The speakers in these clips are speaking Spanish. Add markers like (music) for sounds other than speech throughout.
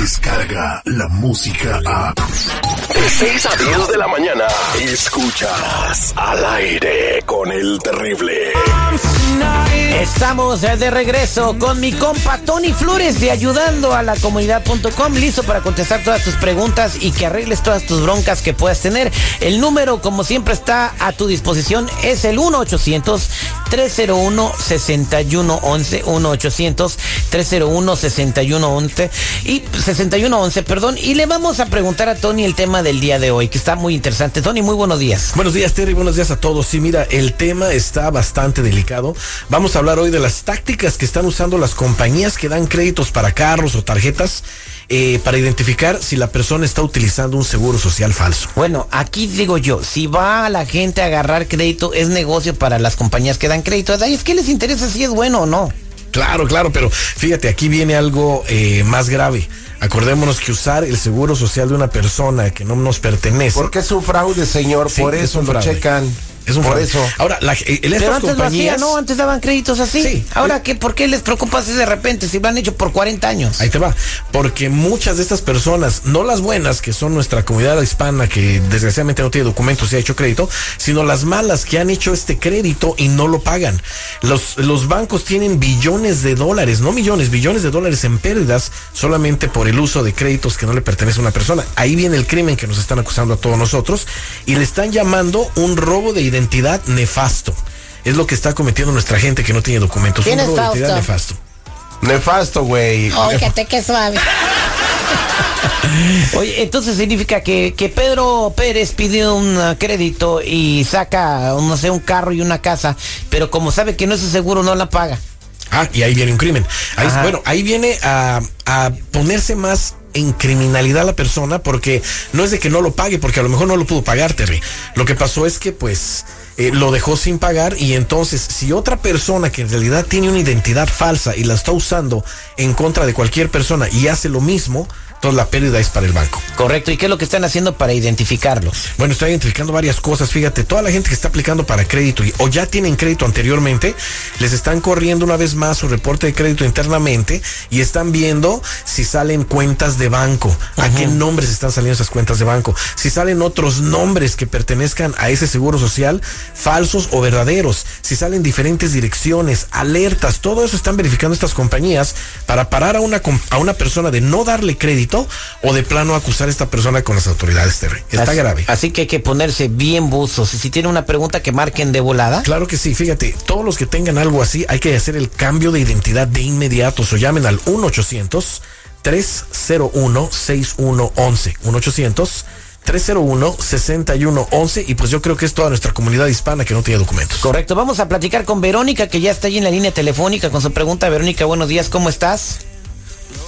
Disca escucha la música a... De 6 a 10 de la mañana, escuchas al aire con el terrible. Estamos de regreso con mi compa Tony Flores de ayudando a la comunidad.com, listo para contestar todas tus preguntas y que arregles todas tus broncas que puedas tener. El número, como siempre, está a tu disposición, es el 1-800-301-6111, 1-800-301-6111 y 6111, perdón, y le vamos a preguntar a Tony el tema del día de hoy, que está muy interesante. Tony, muy buenos días. Buenos días, Terry. Buenos días a todos. Sí, mira, el tema está bastante delicado. Vamos a hablar hoy de las tácticas que están usando las compañías que dan créditos para carros o tarjetas eh, para identificar si la persona está utilizando un seguro social falso. Bueno, aquí digo yo, si va la gente a agarrar crédito, es negocio para las compañías que dan crédito. Ahí es que les interesa si es bueno o no. Claro, claro, pero fíjate, aquí viene algo eh, más grave. Acordémonos que usar el seguro social de una persona que no nos pertenece. Porque es un fraude, señor, Sí, por es eso lo fraude. checan. Es un por fraude. eso. Ahora, la, eh, Pero antes lo compañías. hacían, ¿no? Antes daban créditos así. Sí. Ahora, ¿qué, ¿por qué les preocupa así de repente si lo han hecho por 40 años? Ahí te va. Porque muchas de estas personas, no las buenas, que son nuestra comunidad hispana, que desgraciadamente no tiene documentos y ha hecho crédito, sino las malas que han hecho este crédito y no lo pagan. Los, los bancos tienen billones de dólares, no millones, billones de dólares en pérdidas solamente por el uso de créditos que no le pertenece a una persona. Ahí viene el crimen que nos están acusando a todos nosotros y le están llamando un robo de identidad nefasto. Es lo que está cometiendo nuestra gente que no tiene documentos. Un ¿Quién es robo de identidad nefasto. Nefasto, güey. Óigate, qué suave. (laughs) Oye, entonces significa que, que Pedro Pérez pidió un crédito y saca, no sé, un carro y una casa, pero como sabe que no es seguro, no la paga. Ah, y ahí viene un crimen. Ahí, bueno, ahí viene a, a ponerse más en criminalidad la persona porque no es de que no lo pague, porque a lo mejor no lo pudo pagar, Terry. Lo que pasó es que pues eh, lo dejó sin pagar y entonces si otra persona que en realidad tiene una identidad falsa y la está usando en contra de cualquier persona y hace lo mismo, entonces la pérdida es para el banco. Correcto. ¿Y qué es lo que están haciendo para identificarlos? Bueno, está identificando varias cosas. Fíjate, toda la gente que está aplicando para crédito y, o ya tienen crédito anteriormente, les están corriendo una vez más su reporte de crédito internamente y están viendo si salen cuentas de banco, a qué nombres están saliendo esas cuentas de banco, si salen otros nombres que pertenezcan a ese seguro social, falsos o verdaderos, si salen diferentes direcciones, alertas, todo eso están verificando estas compañías para parar a una, a una persona de no darle crédito o de plano acusar a esta persona con las autoridades, Terry. Está así, grave. Así que hay que ponerse bien buzos. Y si tiene una pregunta que marquen de volada. Claro que sí, fíjate, todos los que tengan algo así hay que hacer el cambio de identidad de inmediato. O llamen al 1-800-301-6111. 1-800-301-6111. Y pues yo creo que es toda nuestra comunidad hispana que no tiene documentos. Correcto. Vamos a platicar con Verónica, que ya está ahí en la línea telefónica con su pregunta. Verónica, buenos días, ¿cómo estás?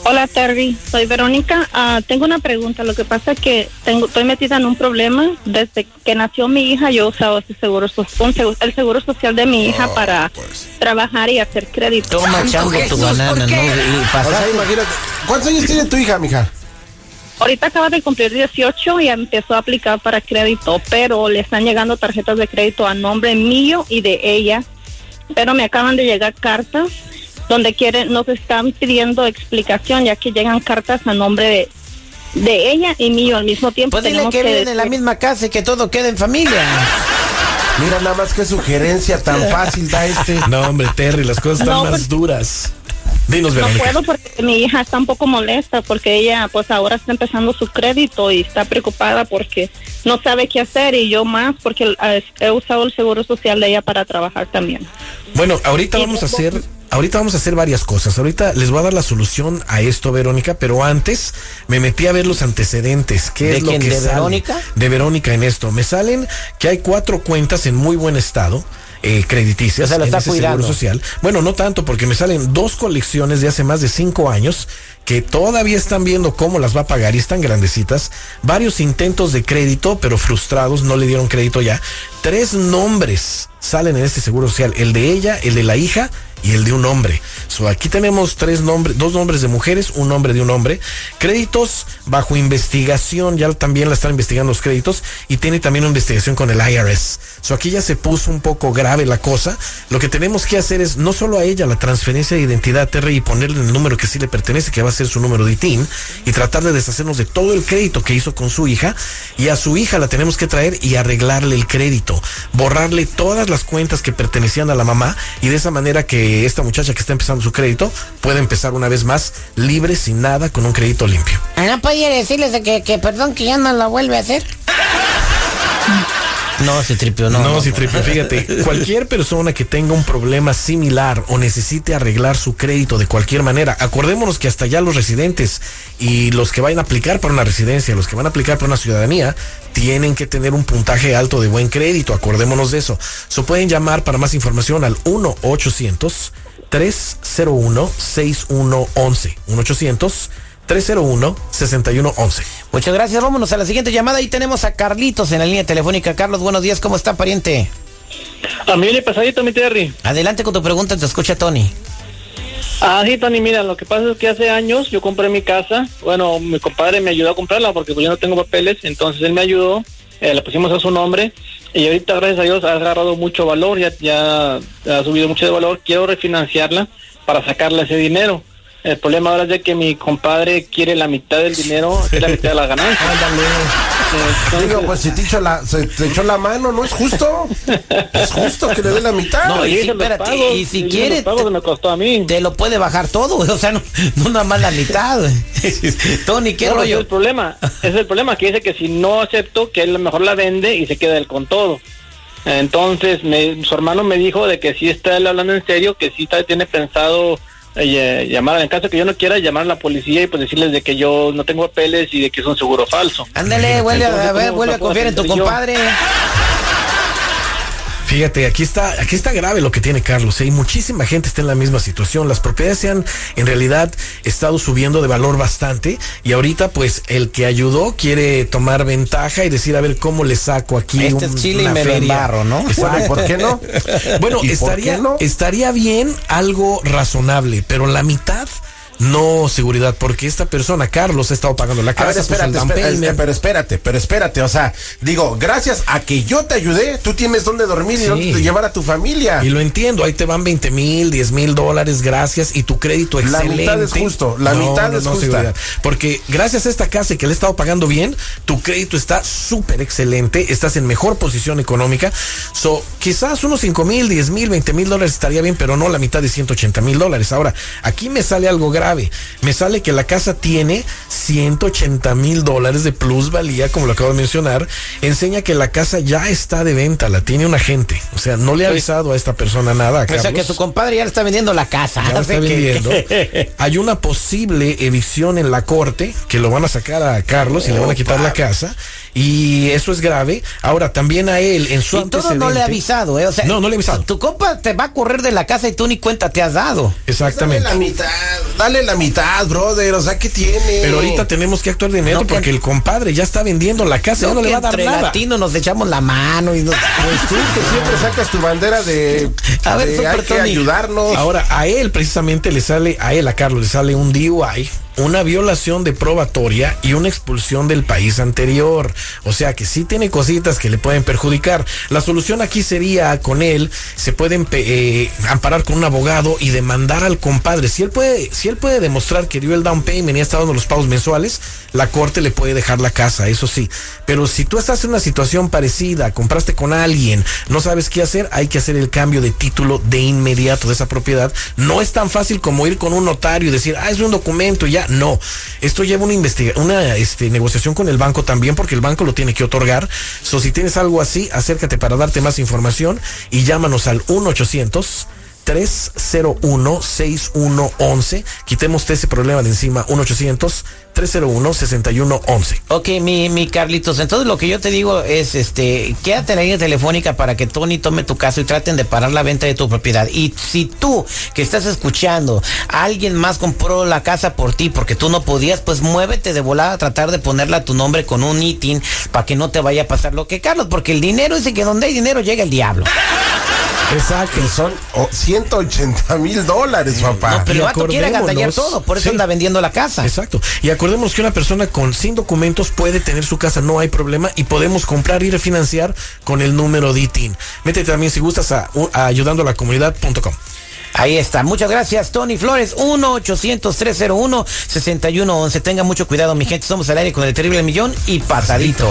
Hola Terry, soy Verónica. Ah, tengo una pregunta. Lo que pasa es que tengo, estoy metida en un problema. Desde que nació mi hija, yo he usado ese seguro, so- un segu- el seguro social de mi hija para trabajar y hacer crédito. Toma, chango, tu banana, ¿no? Y O sea, pasaste- imagínate. ¿Cuántos años tiene tu hija, mija? Ahorita acaba de cumplir 18 y empezó a aplicar para crédito, pero le están llegando tarjetas de crédito a nombre mío y de ella. Pero me acaban de llegar cartas donde quieren, nos están pidiendo explicación, ya que llegan cartas a nombre de, de ella y mío al mismo tiempo. Pues dile que viven en la misma casa y que todo quede en familia. Mira nada más qué sugerencia tan (laughs) fácil da este. No, hombre, Terry, las cosas están No, más pues- duras. Dinos, No Verónica. puedo porque mi hija está un poco molesta porque ella pues ahora está empezando su crédito y está preocupada porque no sabe qué hacer y yo más porque he usado el seguro social de ella para trabajar también. Bueno, ahorita Y vamos a hacer, ahorita vamos a hacer varias cosas. Ahorita les voy a dar la solución a esto, Verónica, pero antes me metí a ver los antecedentes. ¿Qué ¿De es lo que ¿De sale? Verónica? De Verónica en esto. Me salen que hay cuatro cuentas en muy buen estado. Eh, crediticias O sea, lo en está ese cuidando. seguro social. Bueno, no tanto, porque me salen dos colecciones de hace más de cinco años que todavía están viendo cómo las va a pagar y están grandecitas. Varios intentos de crédito, pero frustrados, no le dieron crédito ya. Tres nombres salen en este seguro social: el de ella, el de la hija y el de un hombre. So, aquí tenemos tres nombres, dos nombres de mujeres, un nombre de un hombre. Créditos bajo investigación, ya también la están investigando los créditos y tiene también una investigación con el IRS. So, aquí ya se puso un poco grave la cosa. Lo que tenemos que hacer es no solo a ella la transferencia de identidad Terry y ponerle el número que sí le pertenece, que va a ser su número de ITIN, y tratar de deshacernos de todo el crédito que hizo con su hija. Y a su hija la tenemos que traer y arreglarle el crédito, borrarle todas las cuentas que pertenecían a la mamá y de esa manera que esta muchacha que está empezando su crédito pueda empezar una vez más libre, sin nada, con un crédito limpio. ¿No podía decirles de que, que perdón que ya no la vuelve a hacer? No, si tripio, no. No, si tripio, fíjate, cualquier persona que tenga un problema similar o necesite arreglar su crédito de cualquier manera, acordémonos que hasta ya los residentes y los que vayan a aplicar para una residencia, los que van a aplicar para una ciudadanía, tienen que tener un puntaje alto de buen crédito, acordémonos de eso. So pueden llamar para más información al 1 800 301 6111 1 800 301-6111. Muchas gracias. Vámonos a la siguiente llamada. Ahí tenemos a Carlitos en la línea telefónica. Carlos, buenos días. ¿Cómo está, pariente? A mí le pasadito, mi Terry. Adelante con tu pregunta. Te escucha Tony. Ah, sí, Tony, mira, lo que pasa es que hace años yo compré mi casa. Bueno, mi compadre me ayudó a comprarla porque pues yo no tengo papeles. Entonces él me ayudó. Eh, le pusimos a su nombre. Y ahorita, gracias a Dios, ha agarrado mucho valor. Ya, ya ha subido mucho de valor. Quiero refinanciarla para sacarle ese dinero. El problema ahora es de que mi compadre quiere la mitad del dinero, quiere la mitad de las ganancias. Ándale. Digo, pues si te echó, la, se te echó la mano, ¿no es justo? Es justo que le dé la mitad. No, y, si, espérate, pagos, y si quiere, te, me costó a mí. te lo puede bajar todo, o sea, no, no nada más la mitad. (laughs) Tony, ¿qué No, ese es rollo? el problema. Ese es el problema, que dice que si no acepto, que él mejor la vende y se queda él con todo. Entonces, me, su hermano me dijo de que sí está él hablando en serio, que sí está, tiene pensado eh, llamar, en caso que yo no quiera, llamar a la policía y pues decirles de que yo no tengo papeles y de que es un seguro falso. Ándale, vuelve a, Entonces, a ver, ¿cómo vuelve a confiar en tu yo? Fíjate, aquí está, aquí está grave lo que tiene Carlos. ¿eh? Y muchísima gente está en la misma situación. Las propiedades se han, en realidad, estado subiendo de valor bastante. Y ahorita, pues, el que ayudó quiere tomar ventaja y decir, a ver cómo le saco aquí. Este un- es chile y una me embarro, ¿no? Bueno, ¿y por qué no? (laughs) Bueno, ¿Y estaría, qué no? estaría bien algo razonable, pero la mitad no seguridad, porque esta persona, Carlos, ha estado pagando la casa, ver, puso el espérate, down espérate, payment. pero espérate, pero espérate, o sea, digo, gracias a que yo te ayudé, tú tienes dónde dormir Sí. y dónde llevar a tu familia. Y lo entiendo, ahí te van 20 mil, 10 mil dólares, gracias, y tu crédito La excelente. mitad es justo, la mitad es justa. seguridad. Porque gracias a esta casa y que le he estado pagando bien, tu crédito está súper excelente, estás en mejor posición económica. So, quizás unos 5 mil, 10 mil, 20 mil dólares estaría bien, pero no la mitad de 180 mil dólares. Ahora, aquí me sale algo grave. Me sale que la casa tiene 180 mil dólares de plusvalía, como lo acabo de mencionar. Enseña que la casa ya está de venta, la tiene un agente. O sea, no le ha avisado a esta persona nada. a O sea que tu compadre ya le está vendiendo la casa. Ya que-. (laughs) Hay una posible evicción en la corte que lo van a sacar a Carlos y le van a quitar la casa. Y eso es grave. Ahora, también a él, en su Y todo no le ha avisado, ¿eh? O sea, No, no le ha avisado. Tu compa te va a correr de la casa y tú ni cuenta te has dado. Exactamente. Dale la mitad, dale la mitad, brother, o sea, ¿qué tiene? Pero ahorita tenemos que actuar de inmediato No, porque el compadre ya está vendiendo la casa, ya no que le va a dar entre nada. latinos nos echamos la mano y nos... (laughs) Pues tú que siempre sacas tu bandera de, (laughs) A ver, de Super hay que ayudarnos. Ahora, a él precisamente le sale, a él, a Carlos, le sale un DUI, una violación de probatoria y una expulsión del país anterior. O sea que sí tiene cositas que le pueden perjudicar. La solución aquí sería con él, se pueden eh, amparar con un abogado y demandar al compadre. Si él puede, si él puede demostrar que dio el down payment y estado dando los pagos mensuales, la corte le puede dejar la casa, eso sí. Pero si tú estás en una situación parecida, compraste con alguien, no sabes qué hacer, hay que hacer el cambio de título de inmediato de esa propiedad. No es tan fácil como ir con un notario y decir, ah, es un documento y No. Esto lleva una investiga una este, negociación con el banco también, porque el banco lo tiene que otorgar. Si tienes algo así, acércate para darte más información y llámanos al 1 800 301-6111. Quitemos ese problema de encima. 1-800-301-6111. Ok, mi, mi Carlitos, entonces lo que yo te digo es, este, quédate en la línea telefónica para que Tony tome tu caso y traten de parar la venta de tu propiedad. Y si tú, que estás escuchando, alguien más compró la casa por ti porque tú no podías, pues muévete de volada a tratar de ponerla a tu nombre con un ITIN para que no te vaya a pasar lo que Carlos, porque el dinero dice que donde hay dinero llega el diablo. Exacto. Son oh, 180 mil dólares, papá. No, pero el vato quiere agantallar acordémonos- todo, por eso Sí. anda vendiendo la casa. Exacto. Y acordemos que una persona con sin documentos puede tener su casa, no hay problema, y podemos comprar y refinanciar con el número DITIN. Métete también si gustas a, a ayudando a la comunidad.com. Ahí está. Muchas gracias, Tony Flores. 1-800-301-6111. Tenga mucho cuidado, mi gente. Somos al aire con el terrible millón y pasadito.